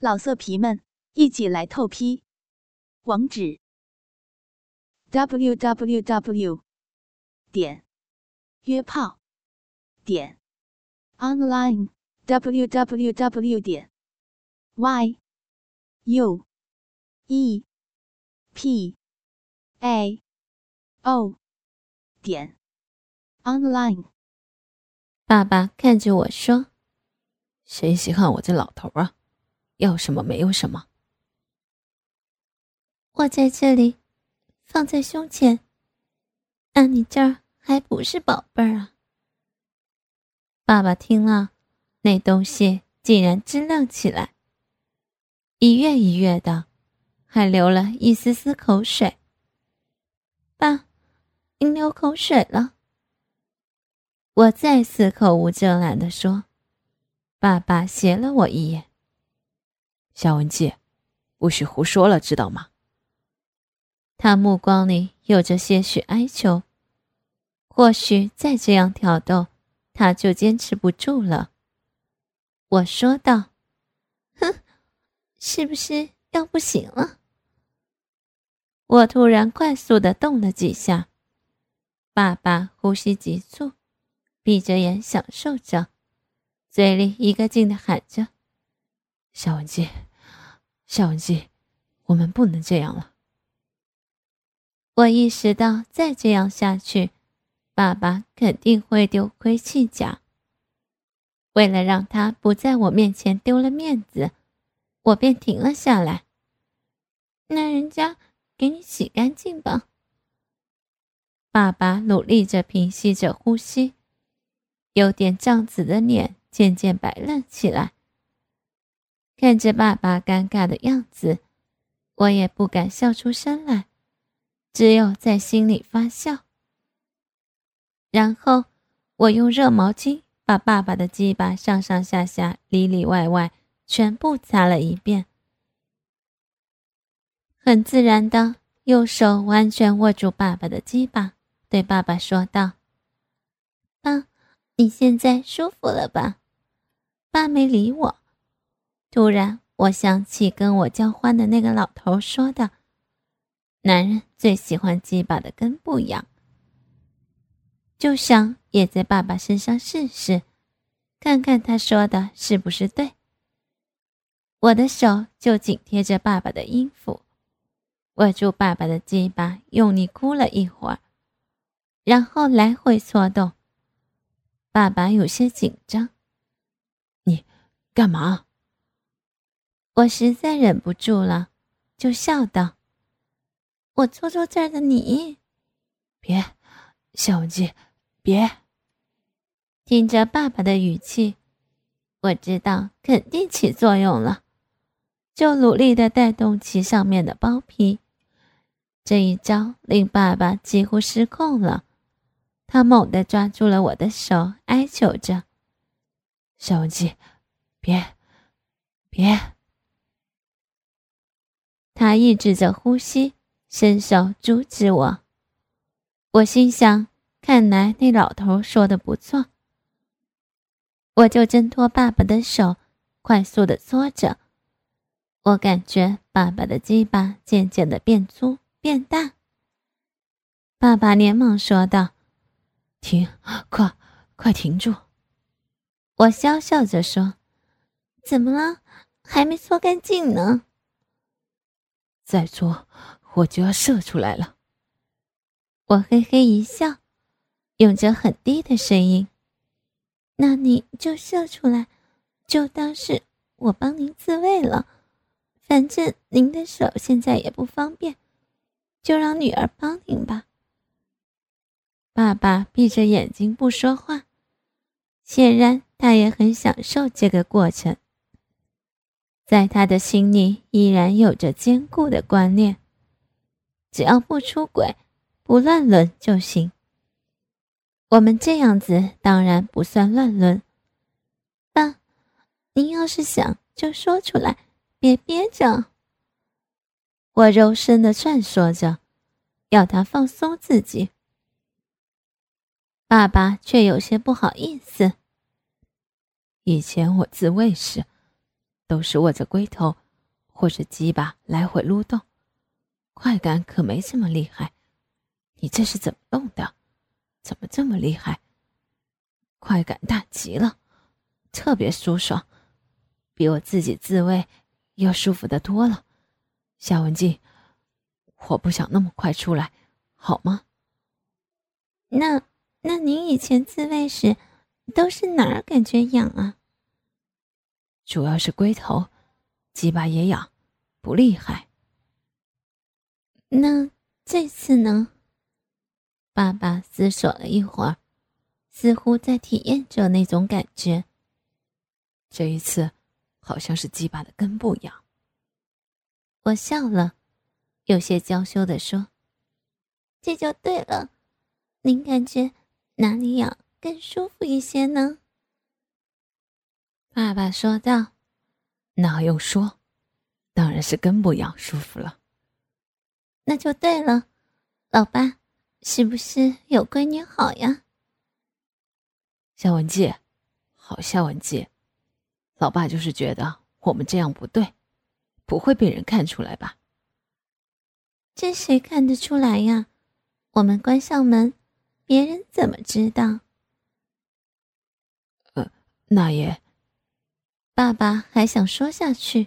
老色皮们，一起来透批！网址：w w w 点约炮点 online w w w 点 y u e p a o 点 online。爸爸看着我说：“谁稀罕我这老头啊？”要什么没有什么，我在这里，放在胸前。那你这儿还不是宝贝儿啊？爸爸听了，那东西竟然支棱起来，一跃一跃的，还流了一丝丝口水。爸，您流口水了。我再次口无遮拦的说。爸爸斜了我一眼。夏文姬，不许胡说了，知道吗？他目光里有着些许哀求。或许再这样挑逗，他就坚持不住了。我说道：“哼，是不是要不行了？”我突然快速的动了几下，爸爸呼吸急促，闭着眼享受着，嘴里一个劲的喊着：“夏文姬。”小文姬，我们不能这样了。我意识到再这样下去，爸爸肯定会丢盔弃甲。为了让他不在我面前丢了面子，我便停了下来。那人家给你洗干净吧。爸爸努力着平息着呼吸，有点胀紫的脸渐渐白了起来。看着爸爸尴尬的样子，我也不敢笑出声来，只有在心里发笑。然后我用热毛巾把爸爸的鸡巴上上下下、里里外外全部擦了一遍，很自然的，右手完全握住爸爸的鸡巴，对爸爸说道：“爸，你现在舒服了吧？”爸没理我。突然，我想起跟我交换的那个老头说的：“男人最喜欢鸡巴的根部痒。”就想也在爸爸身上试试，看看他说的是不是对。我的手就紧贴着爸爸的阴府，握住爸爸的鸡巴，用力箍了一会儿，然后来回搓动。爸爸有些紧张：“你干嘛？”我实在忍不住了，就笑道：“我搓搓这儿的你，别，小文姬，别。”听着爸爸的语气，我知道肯定起作用了，就努力的带动其上面的包皮。这一招令爸爸几乎失控了，他猛地抓住了我的手，哀求着：“小文姬，别，别。”他抑制着呼吸，伸手阻止我。我心想：看来那老头说的不错。我就挣脱爸爸的手，快速的搓着。我感觉爸爸的鸡巴渐渐的变粗变大。爸爸连忙说道：“停，快，快停住！”我笑笑着说：“怎么了？还没搓干净呢。”再做，我就要射出来了。我嘿嘿一笑，用着很低的声音：“那你就射出来，就当是我帮您自慰了。反正您的手现在也不方便，就让女儿帮您吧。”爸爸闭着眼睛不说话，显然他也很享受这个过程。在他的心里依然有着坚固的观念，只要不出轨、不乱伦就行。我们这样子当然不算乱伦。爸，您要是想就说出来，别憋着。我柔声的劝说着，要他放松自己。爸爸却有些不好意思。以前我自慰时。都是握着龟头或者鸡巴来回撸动，快感可没这么厉害。你这是怎么弄的？怎么这么厉害？快感大极了，特别舒爽，比我自己自慰要舒服的多了。夏文静，我不想那么快出来，好吗？那那您以前自慰时都是哪儿感觉痒啊？主要是龟头，鸡巴也痒，不厉害。那这次呢？爸爸思索了一会儿，似乎在体验着那种感觉。这一次，好像是鸡巴的根部痒。我笑了，有些娇羞的说：“这就对了。您感觉哪里痒更舒服一些呢？”爸爸说道：“那用说，当然是跟不养舒服了。”那就对了，老爸。是不是有闺女好呀？夏文姬，好夏文姬，老爸就是觉得我们这样不对，不会被人看出来吧？这谁看得出来呀？我们关上门，别人怎么知道？呃，那也……爸爸还想说下去，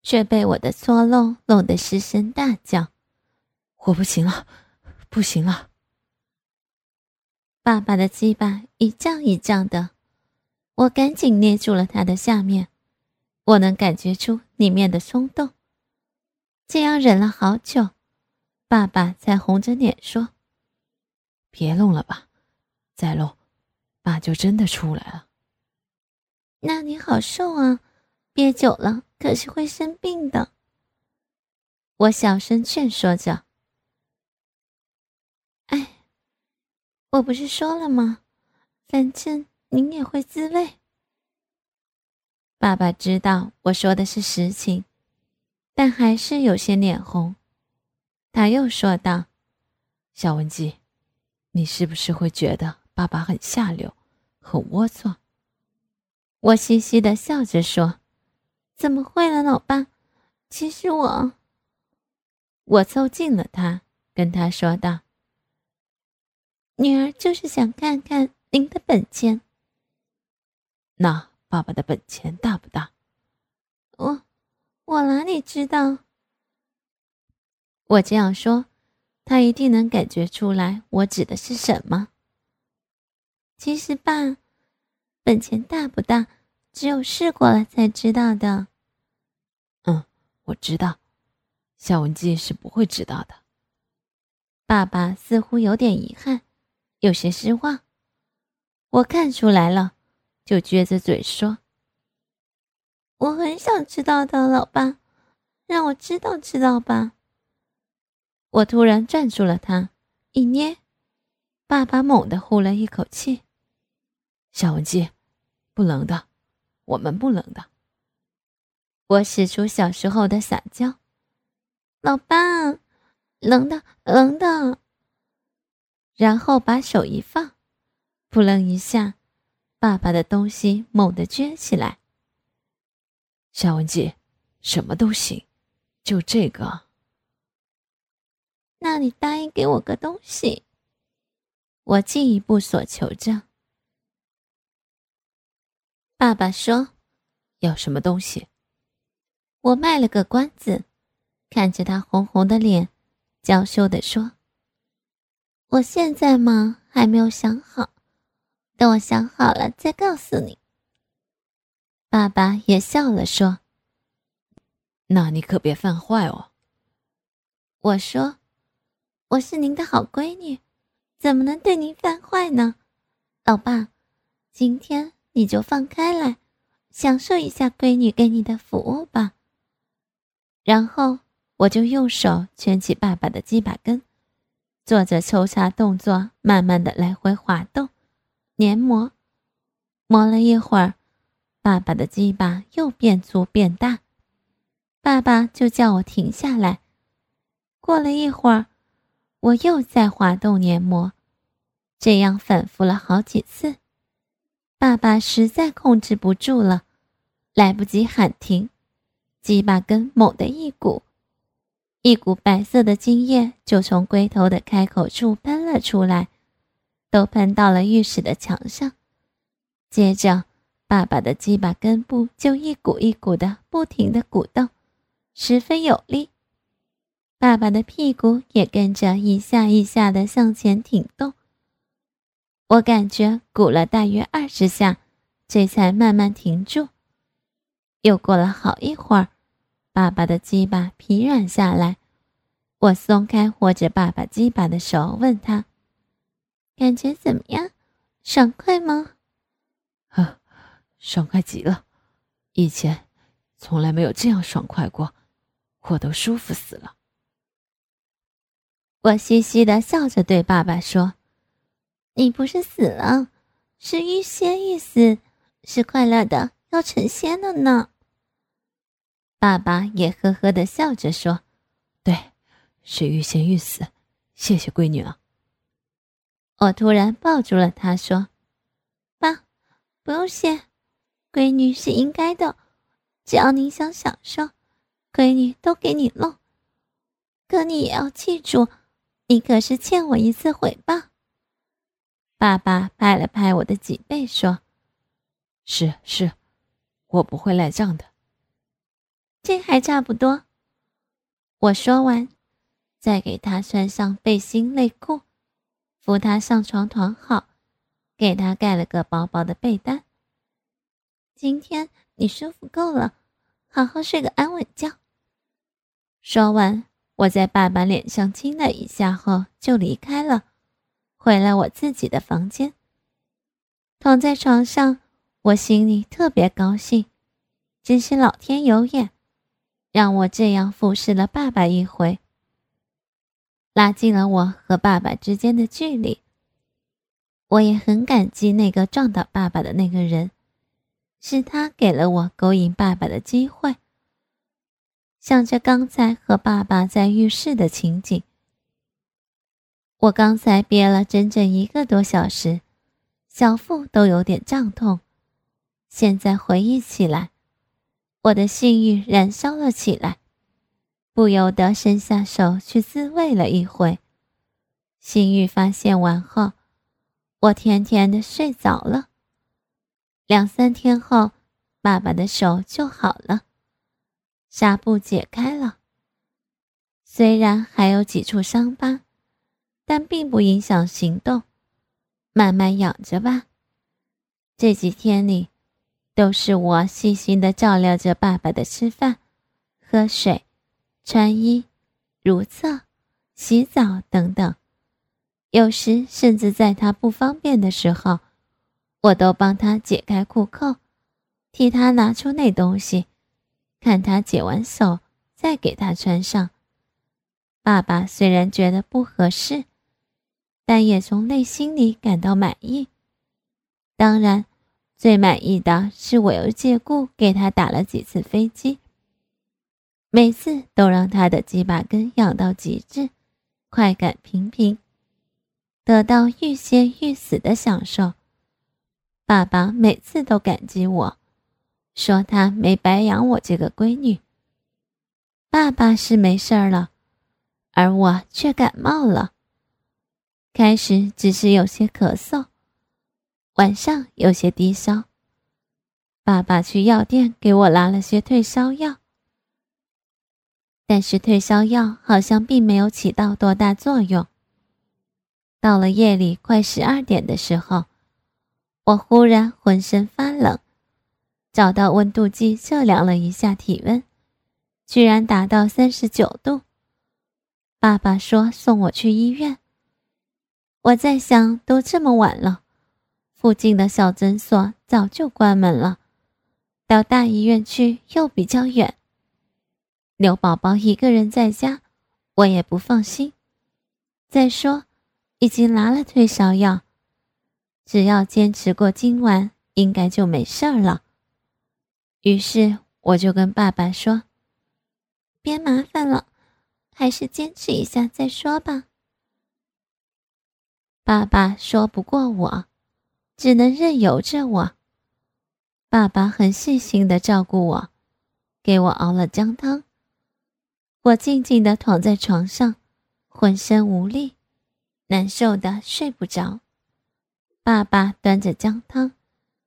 却被我的搓漏弄得失声大叫：“我不行了！”不行了，爸爸的鸡巴一胀一胀的，我赶紧捏住了他的下面，我能感觉出里面的松动。这样忍了好久，爸爸才红着脸说：“别弄了吧，再弄，爸就真的出来了。”那你好受啊，憋久了可是会生病的。我小声劝说着。哎我不是说了吗？反正您也会自慰。爸爸知道我说的是实情，但还是有些脸红。他又说道：“小文姬，你是不是会觉得爸爸很下流，很龌龊？”我嘻嘻的笑着说：“怎么会了，老爸？其实我……”我凑近了他，跟他说道。女儿就是想看看您的本钱。那爸爸的本钱大不大？我，我哪里知道？我这样说，他一定能感觉出来我指的是什么。其实，爸，本钱大不大，只有试过了才知道的。嗯，我知道，夏文姬是不会知道的。爸爸似乎有点遗憾。有些失望，我看出来了，就撅着嘴说：“我很想知道的，老爸，让我知道知道吧。”我突然攥住了他，一捏，爸爸猛地呼了一口气：“小文姬，不冷的，我们不冷的。”我使出小时候的撒娇：“老爸，冷的，冷的。”然后把手一放，扑棱一下，爸爸的东西猛地撅起来。夏文姬，什么都行，就这个。那你答应给我个东西，我进一步索求着。爸爸说：“要什么东西？”我卖了个关子，看着他红红的脸，娇羞地说。我现在嘛还没有想好，等我想好了再告诉你。爸爸也笑了，说：“那你可别犯坏哦。”我说：“我是您的好闺女，怎么能对您犯坏呢？”老爸，今天你就放开来，享受一下闺女给你的服务吧。然后我就用手圈起爸爸的鸡巴根。做着抽插动作，慢慢的来回滑动、黏膜，磨了一会儿，爸爸的鸡巴又变粗变大，爸爸就叫我停下来。过了一会儿，我又在滑动黏膜，这样反复了好几次，爸爸实在控制不住了，来不及喊停，鸡巴根猛地一鼓，一股白色的精液就从龟头的开口处喷了出来，都喷到了浴室的墙上。接着，爸爸的鸡巴根部就一股一股的不停的鼓动，十分有力。爸爸的屁股也跟着一下一下的向前挺动。我感觉鼓了大约二十下，这才慢慢停住。又过了好一会儿，爸爸的鸡巴疲软下来，我松开握着爸爸鸡巴的手，问他：“感觉怎么样？爽快吗？”“呵，爽快极了，以前从来没有这样爽快过，我都舒服死了。”我嘻嘻的笑着对爸爸说。你不是死了，是欲仙欲死，是快乐的要成仙了呢。爸爸也呵呵的笑着说：“对，是欲仙欲死，谢谢闺女了。”我突然抱住了他，说：“爸，不用谢，闺女是应该的。只要你想享受，闺女都给你弄。可你也要记住，你可是欠我一次回报。”爸爸拍了拍我的脊背，说：“是是，我不会赖账的。这还差不多。”我说完，再给他穿上背心内裤，扶他上床躺好，给他盖了个薄薄的被单。今天你舒服够了，好好睡个安稳觉。说完，我在爸爸脸上亲了一下后，就离开了。回了我自己的房间，躺在床上，我心里特别高兴，真是老天有眼，让我这样服侍了爸爸一回，拉近了我和爸爸之间的距离。我也很感激那个撞倒爸爸的那个人，是他给了我勾引爸爸的机会。想着刚才和爸爸在浴室的情景。我刚才憋了整整一个多小时，小腹都有点胀痛。现在回忆起来，我的性欲燃烧了起来，不由得伸下手去自慰了一回。性欲发泄完后，我甜甜的睡着了。两三天后，爸爸的手就好了，纱布解开了，虽然还有几处伤疤。但并不影响行动，慢慢养着吧。这几天里，都是我细心的照料着爸爸的吃饭、喝水、穿衣、如厕、洗澡等等。有时甚至在他不方便的时候，我都帮他解开裤扣，替他拿出那东西，看他解完手再给他穿上。爸爸虽然觉得不合适。但也从内心里感到满意。当然，最满意的是我又借故给他打了几次飞机，每次都让他的鸡巴根痒到极致，快感频频，得到欲仙欲死的享受。爸爸每次都感激我，说他没白养我这个闺女。爸爸是没事儿了，而我却感冒了。开始只是有些咳嗽，晚上有些低烧。爸爸去药店给我拿了些退烧药，但是退烧药好像并没有起到多大作用。到了夜里快十二点的时候，我忽然浑身发冷，找到温度计测量了一下体温，居然达到三十九度。爸爸说送我去医院。我在想，都这么晚了，附近的小诊所早就关门了，到大医院去又比较远。刘宝宝一个人在家，我也不放心。再说，已经拿了退烧药，只要坚持过今晚，应该就没事儿了。于是我就跟爸爸说：“别麻烦了，还是坚持一下再说吧。”爸爸说不过我，只能任由着我。爸爸很细心的照顾我，给我熬了姜汤。我静静的躺在床上，浑身无力，难受的睡不着。爸爸端着姜汤，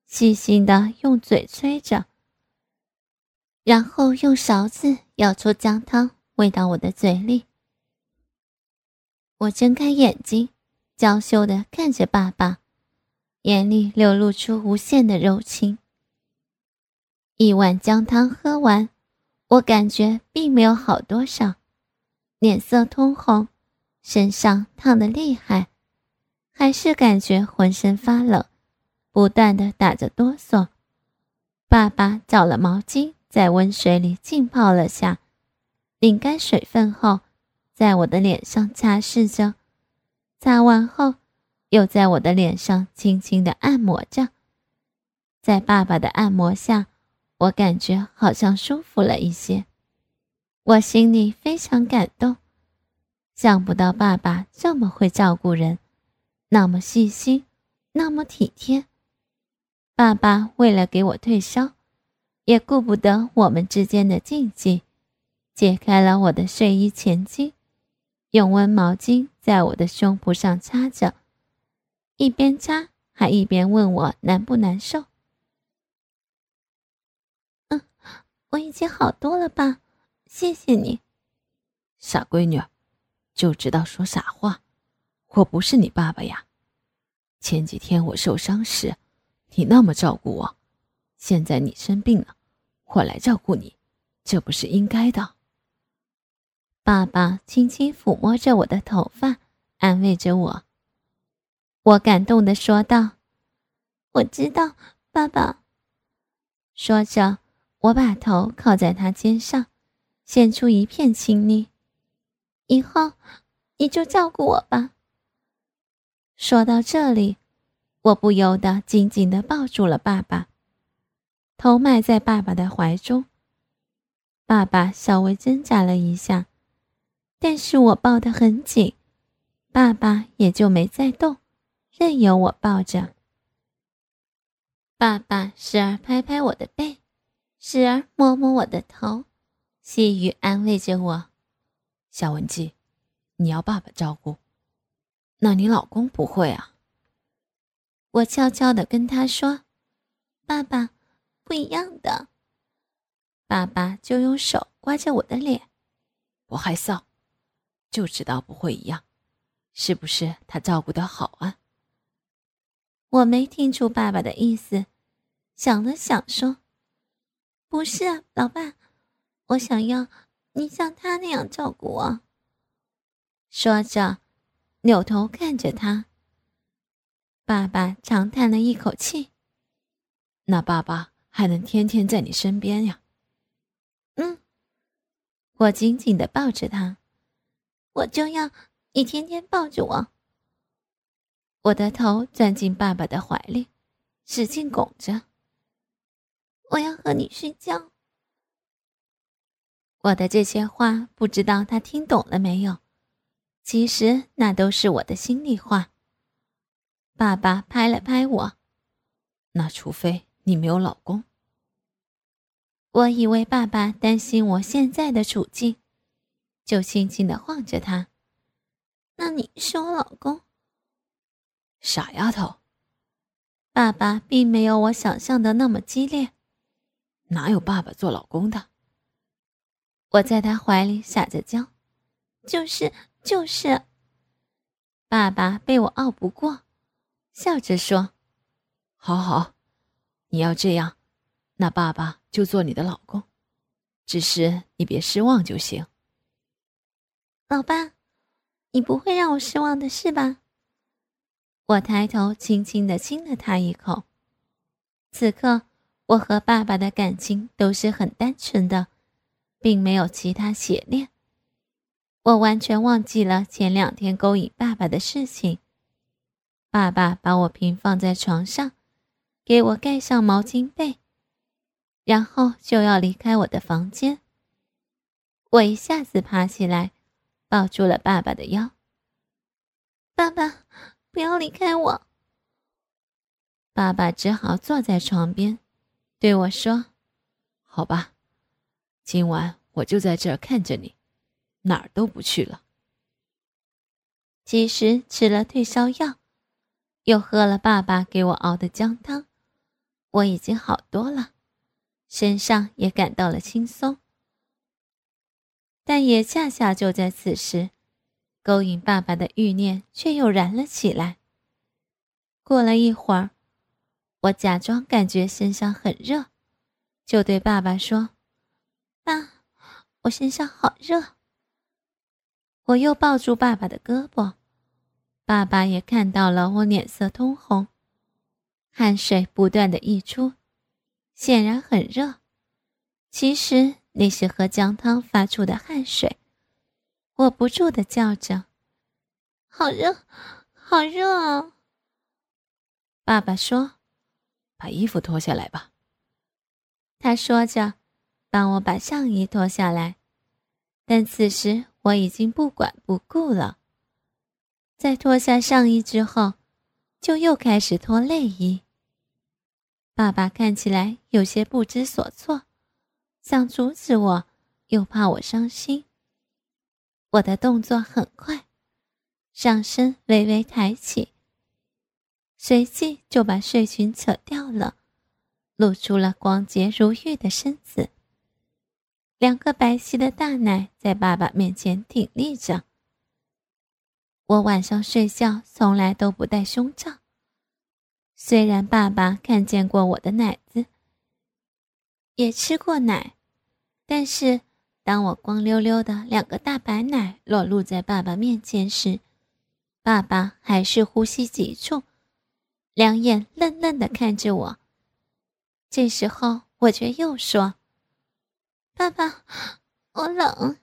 细心的用嘴吹着，然后用勺子舀出姜汤，喂到我的嘴里。我睁开眼睛，娇羞的看着爸爸，眼里流露出无限的柔情。一碗姜汤喝完，我感觉并没有好多少，脸色通红，身上烫得厉害，还是感觉浑身发冷，不断的打着哆嗦。爸爸找了毛巾，在温水里浸泡了下，拧干水分后，在我的脸上擦拭着，擦完后，又在我的脸上轻轻的按摩着，在爸爸的按摩下。我感觉好像舒服了一些，我心里非常感动，想不到爸爸这么会照顾人，那么细心，那么体贴。爸爸为了给我退烧，也顾不得我们之间的禁忌，解开了我的睡衣前襟，用温毛巾在我的胸脯上擦着，一边擦还一边问我难不难受。嗯我已经好多了吧，谢谢你，傻闺女，就知道说傻话。我不是你爸爸呀。前几天我受伤时，你那么照顾我，现在你生病了，我来照顾你，这不是应该的。爸爸轻轻抚摸着我的头发，安慰着我。我感动的说道：“我知道，爸爸。”说着。我把头靠在他肩上，显出一片亲昵。以后你就照顾我吧。说到这里，我不由得紧紧地抱住了爸爸，头埋在爸爸的怀中。爸爸稍微挣扎了一下，但是我抱得很紧，爸爸也就没再动，任由我抱着。爸爸时而拍拍我的背。时而摸摸我的头，细语安慰着我：“小文姬，你要爸爸照顾，那你老公不会啊？”我悄悄地跟他说：“爸爸，不一样的。”爸爸就用手刮着我的脸：“我害臊，就知道不会一样，是不是他照顾的好啊？”我没听出爸爸的意思，想了想说。不是，老爸，我想要你像他那样照顾我。说着，扭头看着他。爸爸长叹了一口气：“那爸爸还能天天在你身边呀？”嗯，我紧紧的抱着他，我就要你天天抱着我。我的头钻进爸爸的怀里，使劲拱着。我要和你睡觉。我的这些话不知道他听懂了没有？其实那都是我的心里话。爸爸拍了拍我，那除非你没有老公。我以为爸爸担心我现在的处境，就轻轻的晃着他。那你是我老公？傻丫头，爸爸并没有我想象的那么激烈。哪有爸爸做老公的？我在他怀里撒着娇，就是就是。爸爸被我拗不过，笑着说：“好好，你要这样，那爸爸就做你的老公，只是你别失望就行。”老爸，你不会让我失望的是吧？我抬头轻轻的亲了他一口，此刻。我和爸爸的感情都是很单纯的，并没有其他邪念。我完全忘记了前两天勾引爸爸的事情。爸爸把我平放在床上，给我盖上毛巾被，然后就要离开我的房间。我一下子爬起来，抱住了爸爸的腰。爸爸，不要离开我。爸爸只好坐在床边。对我说：“好吧，今晚我就在这儿看着你，哪儿都不去了。”其实吃了退烧药，又喝了爸爸给我熬的姜汤，我已经好多了，身上也感到了轻松。但也恰恰就在此时，勾引爸爸的欲念却又燃了起来。过了一会儿，我假装感觉身上很热，就对爸爸说：“爸，我身上好热。”我又抱住爸爸的胳膊，爸爸也看到了我脸色通红，汗水不断的溢出，显然很热。其实那是喝姜汤发出的汗水。我不住的叫着：“好热，好热啊！”爸爸说：“把衣服脱下来吧。”他说着，帮我把上衣脱下来，但此时。我已经不管不顾了。在脱下上衣之后，就又开始脱内衣。爸爸看起来有些不知所措，想阻止我，又怕我伤心。我的动作很快，上身微微抬起，随即就把睡裙扯掉了，露出了光洁如玉的身子。两个白皙的大奶在爸爸面前挺立着。我晚上睡觉从来都不戴胸罩。虽然爸爸看见过我的奶子，也吃过奶，但是当我光溜溜的两个大白奶裸露在爸爸面前时，爸爸还是呼吸急促，两眼愣愣的看着我。这时候，我却又说。爸爸，我冷。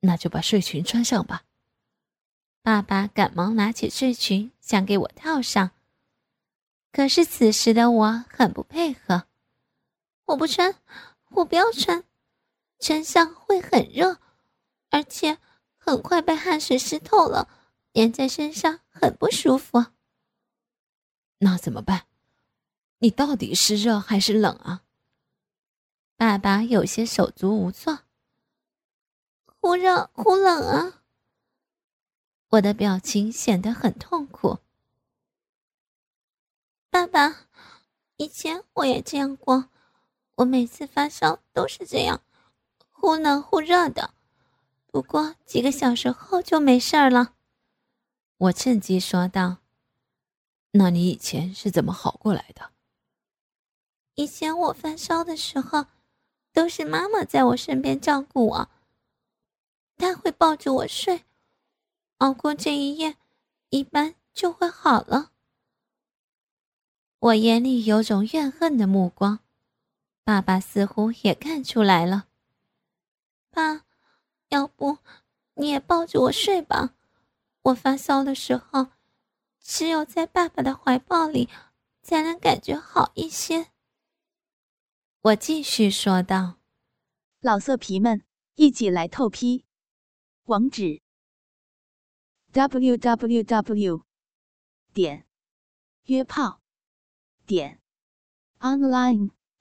那就把睡裙穿上吧。爸爸赶忙拿起睡裙想给我套上，可是此时的我很不配合。我不穿，我不要穿，穿上会很热，而且很快被汗水湿透了，粘在身上很不舒服。那怎么办？你到底是热还是冷啊？爸爸有些手足无措，忽热忽冷啊！我的表情显得很痛苦。爸爸，以前我也这样过，我每次发烧都是这样，忽冷忽热的，不过几个小时后就没事了。我趁机说道：“那你以前是怎么好过来的？”以前我发烧的时候。都是妈妈在我身边照顾我，她会抱着我睡，熬过这一夜，一般就会好了。我眼里有种怨恨的目光，爸爸似乎也看出来了。爸，要不你也抱着我睡吧？我发烧的时候，只有在爸爸的怀抱里，才能感觉好一些。我继续说道：“老色皮们，一起来透批！网址：w w w 点约炮点 online